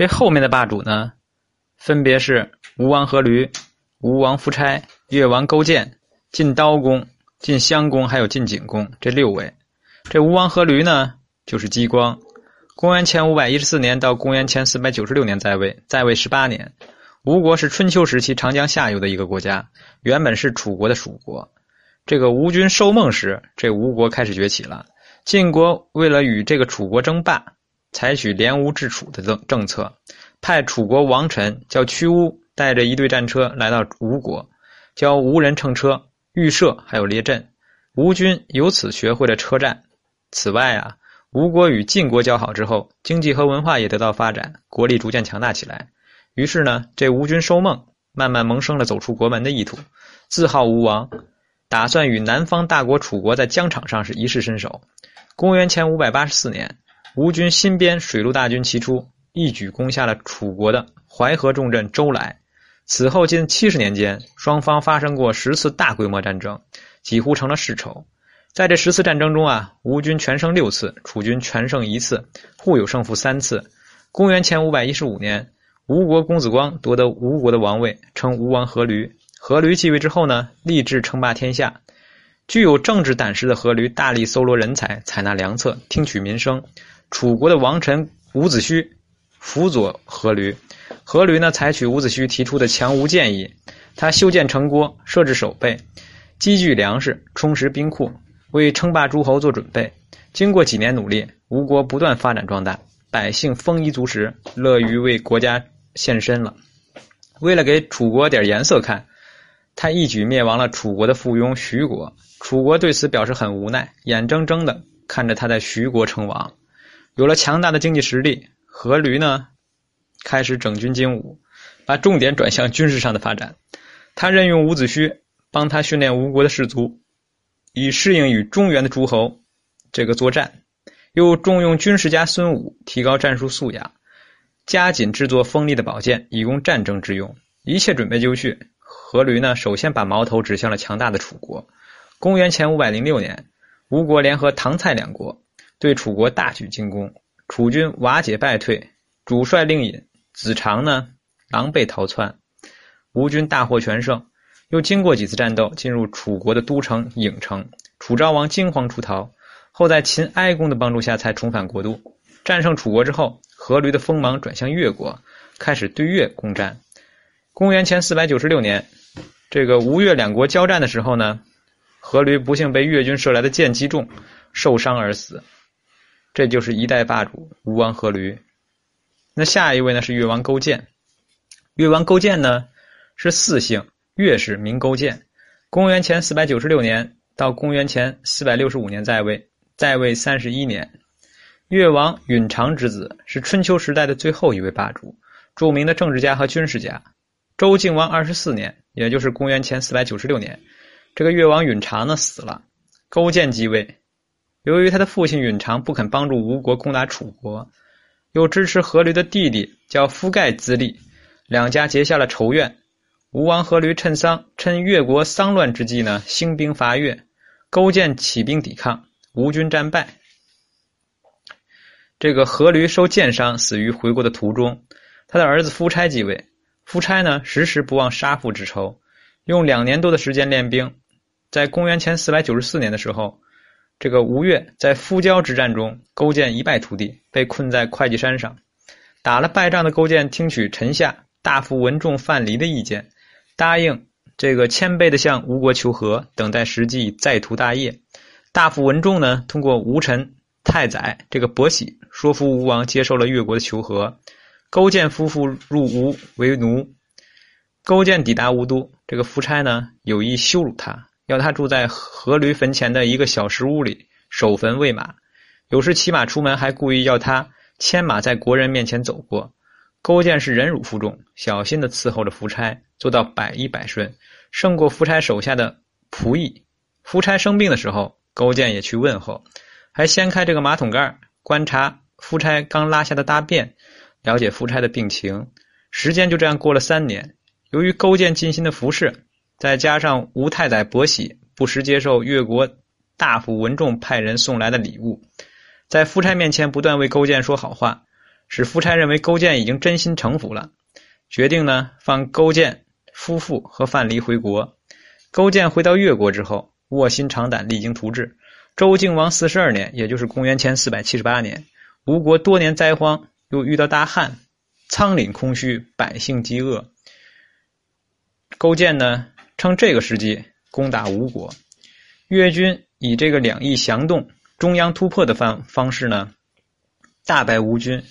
这后面的霸主呢，分别是吴王阖闾、吴王夫差、越王勾践、晋刀公、晋襄公，还有晋景公这六位。这吴王阖闾呢，就是姬光，公元前五百一十四年到公元前四百九十六年在位，在位十八年。吴国是春秋时期长江下游的一个国家，原本是楚国的属国。这个吴军收梦时，这吴国开始崛起了。晋国为了与这个楚国争霸。采取联吴制楚的政政策，派楚国王臣叫屈巫带着一队战车来到吴国，教吴人乘车、预设还有列阵。吴军由此学会了车战。此外啊，吴国与晋国交好之后，经济和文化也得到发展，国力逐渐强大起来。于是呢，这吴军收孟，慢慢萌生了走出国门的意图，自号吴王，打算与南方大国楚国在疆场上是一试身手。公元前五百八十四年。吴军新编水陆大军齐出，一举攻下了楚国的淮河重镇周来。此后近七十年间，双方发生过十次大规模战争，几乎成了世仇。在这十次战争中啊，吴军全胜六次，楚军全胜一次，互有胜负三次。公元前五百一十五年，吴国公子光夺得吴国的王位，称吴王阖闾。阖闾继位之后呢，立志称霸天下。具有政治胆识的阖闾大力搜罗人才，采纳良策，听取民生。楚国的王臣伍子胥辅佐阖闾，阖闾呢采取伍子胥提出的强吴建议，他修建城郭，设置守备，积聚粮食，充实兵库，为称霸诸侯做准备。经过几年努力，吴国不断发展壮大，百姓丰衣足食，乐于为国家献身了。为了给楚国点颜色看，他一举灭亡了楚国的附庸徐国。楚国对此表示很无奈，眼睁睁的看着他在徐国称王。有了强大的经济实力，阖闾呢开始整军精武，把重点转向军事上的发展。他任用伍子胥帮他训练吴国的士卒，以适应与中原的诸侯这个作战；又重用军事家孙武，提高战术素养，加紧制作锋利的宝剑，以供战争之用。一切准备就绪，阖闾呢首先把矛头指向了强大的楚国。公元前五百零六年，吴国联合唐蔡两国。对楚国大举进攻，楚军瓦解败退，主帅令尹子长呢狼狈逃窜，吴军大获全胜。又经过几次战斗，进入楚国的都城郢城，楚昭王惊慌出逃，后在秦哀公的帮助下才重返国都。战胜楚国之后，阖闾的锋芒转向越国，开始对越攻占。公元前四百九十六年，这个吴越两国交战的时候呢，阖闾不幸被越军射来的箭击中，受伤而死。这就是一代霸主吴王阖闾。那下一位呢是越王勾践。越王勾践呢是四姓，越氏，名勾践。公元前四百九十六年到公元前四百六十五年在位，在位三十一年。越王允常之子，是春秋时代的最后一位霸主，著名的政治家和军事家。周敬王二十四年，也就是公元前四百九十六年，这个越王允常呢死了，勾践继位。由于他的父亲允常不肯帮助吴国攻打楚国，又支持阖闾的弟弟叫夫盖自立，两家结下了仇怨。吴王阖闾趁丧趁越国丧乱之际呢，兴兵伐越，勾践起兵抵抗，吴军战败。这个阖闾受箭伤，死于回国的途中。他的儿子夫差继位，夫差呢时时不忘杀父之仇，用两年多的时间练兵，在公元前四百九十四年的时候。这个吴越在夫交之战中，勾践一败涂地，被困在会稽山上。打了败仗的勾践听取臣下大夫文仲、范蠡的意见，答应这个谦卑的向吴国求和，等待时机再图大业。大夫文仲呢，通过吴臣太宰这个伯喜，说服吴王接受了越国的求和。勾践夫妇入吴为奴。勾践抵达吴都，这个夫差呢，有意羞辱他。要他住在阖闾坟前的一个小石屋里守坟喂马，有时骑马出门，还故意要他牵马在国人面前走过。勾践是忍辱负重，小心的伺候着夫差，做到百依百顺，胜过夫差手下的仆役。夫差生病的时候，勾践也去问候，还掀开这个马桶盖观察夫差刚拉下的大便，了解夫差的病情。时间就这样过了三年，由于勾践尽心的服侍。再加上吴太宰伯喜不时接受越国大夫文仲派人送来的礼物，在夫差面前不断为勾践说好话，使夫差认为勾践已经真心诚服了，决定呢放勾践夫妇和范蠡回国。勾践回到越国之后，卧薪尝胆，励精图治。周敬王四十二年，也就是公元前四百七十八年，吴国多年灾荒，又遇到大旱，仓廪空虚，百姓饥饿。勾践呢，趁这个时机攻打吴国。越军以这个两翼翔动、中央突破的方方式呢，大败吴军，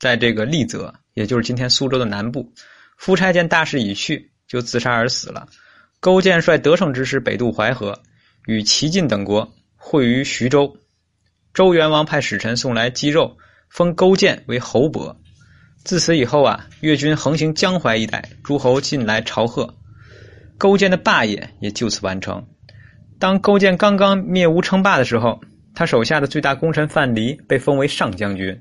在这个利泽，也就是今天苏州的南部。夫差见大势已去，就自杀而死了。勾践率得胜之师北渡淮河，与齐晋等国会于徐州。周元王派使臣送来鸡肉，封勾践为侯伯。自此以后啊，越军横行江淮一带，诸侯进来朝贺，勾践的霸业也就此完成。当勾践刚刚灭吴称霸的时候，他手下的最大功臣范蠡被封为上将军。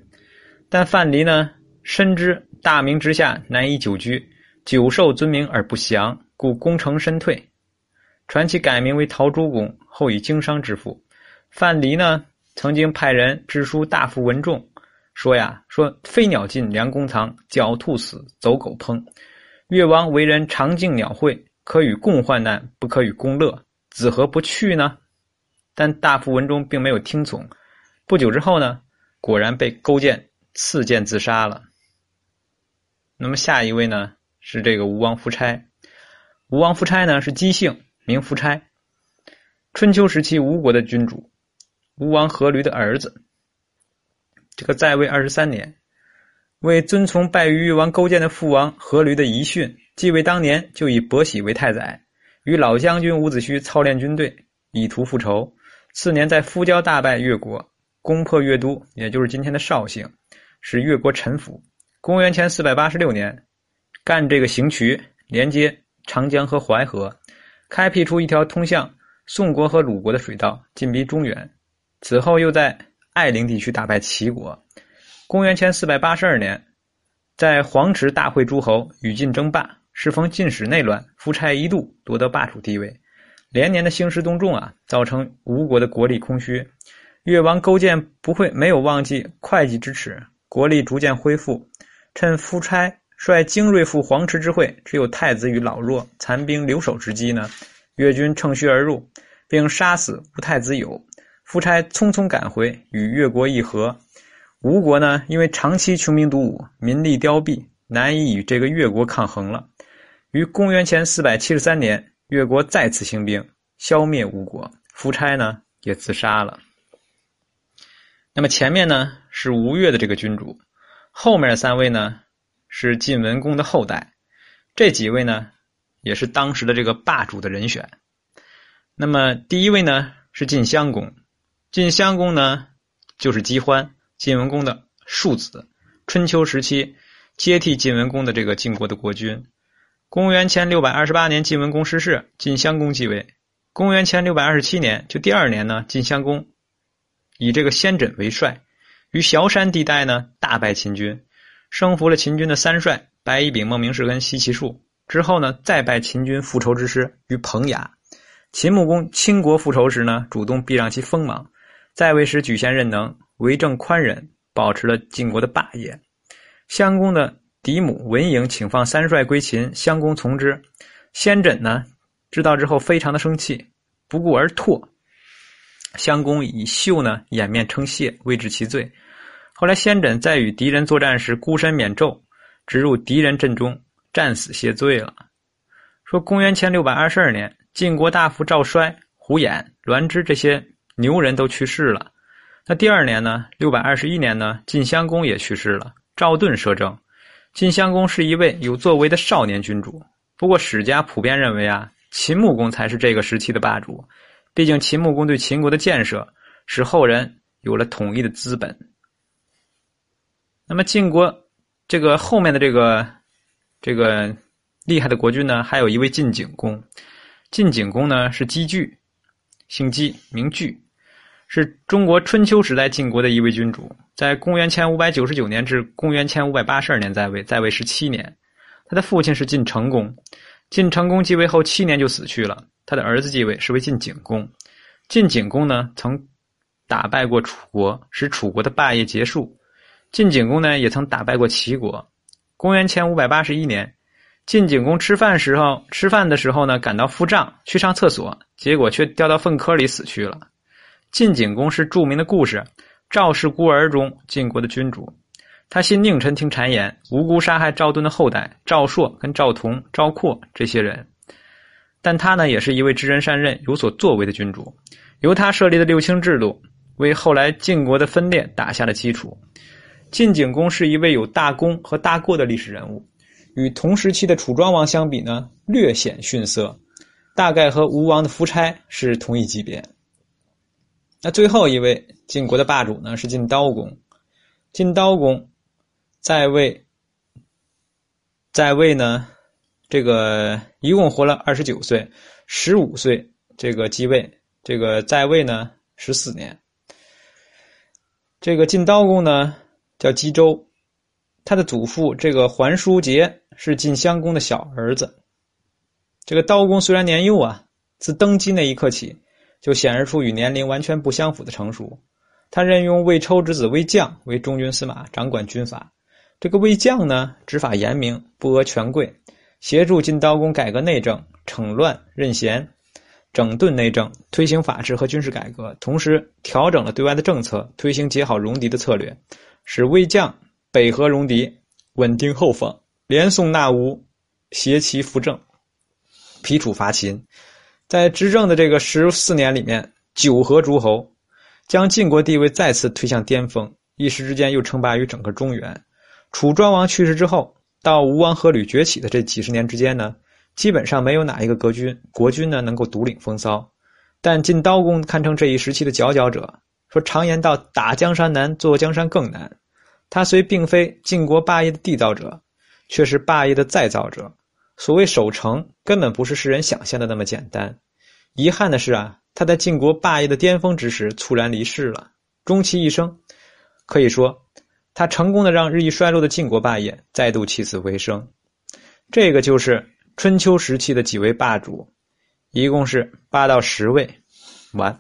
但范蠡呢，深知大名之下难以久居，久受尊名而不降，故功成身退。传奇改名为陶朱公，后以经商致富。范蠡呢，曾经派人致书大夫文仲。说呀，说飞鸟尽，良弓藏；狡兔死，走狗烹。越王为人常敬鸟会，可与共患难，不可与共乐，子何不去呢？但大夫文中并没有听从。不久之后呢，果然被勾践刺剑自杀了。那么下一位呢，是这个吴王夫差。吴王夫差呢，是姬姓，名夫差。春秋时期吴国的君主，吴王阖闾的儿子。这个在位二十三年，为遵从败于越王勾践的父王阖闾的遗训，继位当年就以伯喜为太宰，与老将军伍子胥操练军队，以图复仇。次年在夫交大败越国，攻破越都，也就是今天的绍兴，使越国臣服。公元前四百八十六年，干这个行渠，连接长江和淮河，开辟出一条通向宋国和鲁国的水道，进逼中原。此后又在。艾陵地区打败齐国。公元前四百八十二年，在黄池大会诸侯，与晋争霸。适逢晋史内乱，夫差一度夺得霸主地位。连年的兴师动众啊，造成吴国的国力空虚。越王勾践不会没有忘记会稽之耻，国力逐渐恢复。趁夫差率精锐赴黄池之会，只有太子与老弱残兵留守之机呢，越军乘虚而入，并杀死吴太子友。夫差匆匆赶回，与越国议和。吴国呢，因为长期穷兵黩武，民力凋敝，难以与这个越国抗衡了。于公元前四百七十三年，越国再次兴兵，消灭吴国。夫差呢，也自杀了。那么前面呢是吴越的这个君主，后面三位呢是晋文公的后代。这几位呢，也是当时的这个霸主的人选。那么第一位呢是晋襄公。晋襄公呢，就是姬欢，晋文公的庶子。春秋时期接替晋文公的这个晋国的国君。公元前六百二十八年，晋文公逝世，晋襄公继位。公元前六百二十七年，就第二年呢，晋襄公以这个先轸为帅，于崤山地带呢大败秦军，生服了秦军的三帅白乙丙孟明视跟西岐术。之后呢，再拜秦军复仇之师于彭衙。秦穆公倾国复仇时呢，主动避让其锋芒。在位时举贤任能，为政宽仁，保持了晋国的霸业。襄公的嫡母文嬴请放三帅归秦，襄公从之。先轸呢，知道之后非常的生气，不顾而唾。襄公以袖呢掩面称谢，未治其罪。后来先轸在与敌人作战时孤身免胄，直入敌人阵中，战死谢罪了。说公元前六百二十二年，晋国大夫赵衰、胡衍、栾枝这些。牛人都去世了，那第二年呢？六百二十一年呢？晋襄公也去世了。赵盾摄政，晋襄公是一位有作为的少年君主。不过史家普遍认为啊，秦穆公才是这个时期的霸主。毕竟秦穆公对秦国的建设，使后人有了统一的资本。那么晋国这个后面的这个这个厉害的国君呢，还有一位晋景公。晋景公呢是姬据，姓姬，名据。是中国春秋时代晋国的一位君主，在公元前五百九十九年至公元前五百八十二年在位，在位十七年。他的父亲是晋成公，晋成公继位后七年就死去了，他的儿子继位是为晋景公。晋景公呢，曾打败过楚国，使楚国的霸业结束。晋景公呢，也曾打败过齐国。公元前五百八十一年，晋景公吃饭时候，吃饭的时候呢，感到腹胀，去上厕所，结果却掉到粪坑里死去了。晋景公是著名的故事《赵氏孤儿》中晋国的君主，他信佞臣听谗言，无辜杀害赵盾的后代赵朔、跟赵同、赵括这些人。但他呢，也是一位知人善任、有所作为的君主。由他设立的六卿制度，为后来晋国的分裂打下了基础。晋景公是一位有大功和大过的历史人物，与同时期的楚庄王相比呢，略显逊色，大概和吴王的夫差是同一级别。那最后一位晋国的霸主呢，是晋刀公。晋刀公在位，在位呢，这个一共活了二十九岁，十五岁这个继位，这个在位呢十四年。这个晋刀公呢。叫姬周，他的祖父这个桓叔杰是晋襄公的小儿子。这个刀公虽然年幼啊，自登基那一刻起，就显示出与年龄完全不相符的成熟。他任用魏抽之子魏将为中军司马，掌管军阀。这个魏将呢，执法严明，不阿权贵，协助晋刀公改革内政，惩乱任贤，整顿内政，推行法治和军事改革，同时调整了对外的政策，推行结好戎狄的策略。使魏将北和戎狄，稳定后方，连宋纳吴，携齐扶郑，疲楚伐秦。在执政的这个十四年里面，九合诸侯，将晋国地位再次推向巅峰，一时之间又称霸于整个中原。楚庄王去世之后，到吴王阖闾崛起的这几十年之间呢，基本上没有哪一个国君国君呢能够独领风骚。但晋刀公堪称这一时期的佼佼者。说常言道：“打江山难，坐江山更难。”他虽并非晋国霸业的缔造者，却是霸业的再造者。所谓守成，根本不是世人想象的那么简单。遗憾的是啊，他在晋国霸业的巅峰之时猝然离世了。终其一生，可以说，他成功的让日益衰落的晋国霸业再度起死回生。这个就是春秋时期的几位霸主，一共是八到十位。完。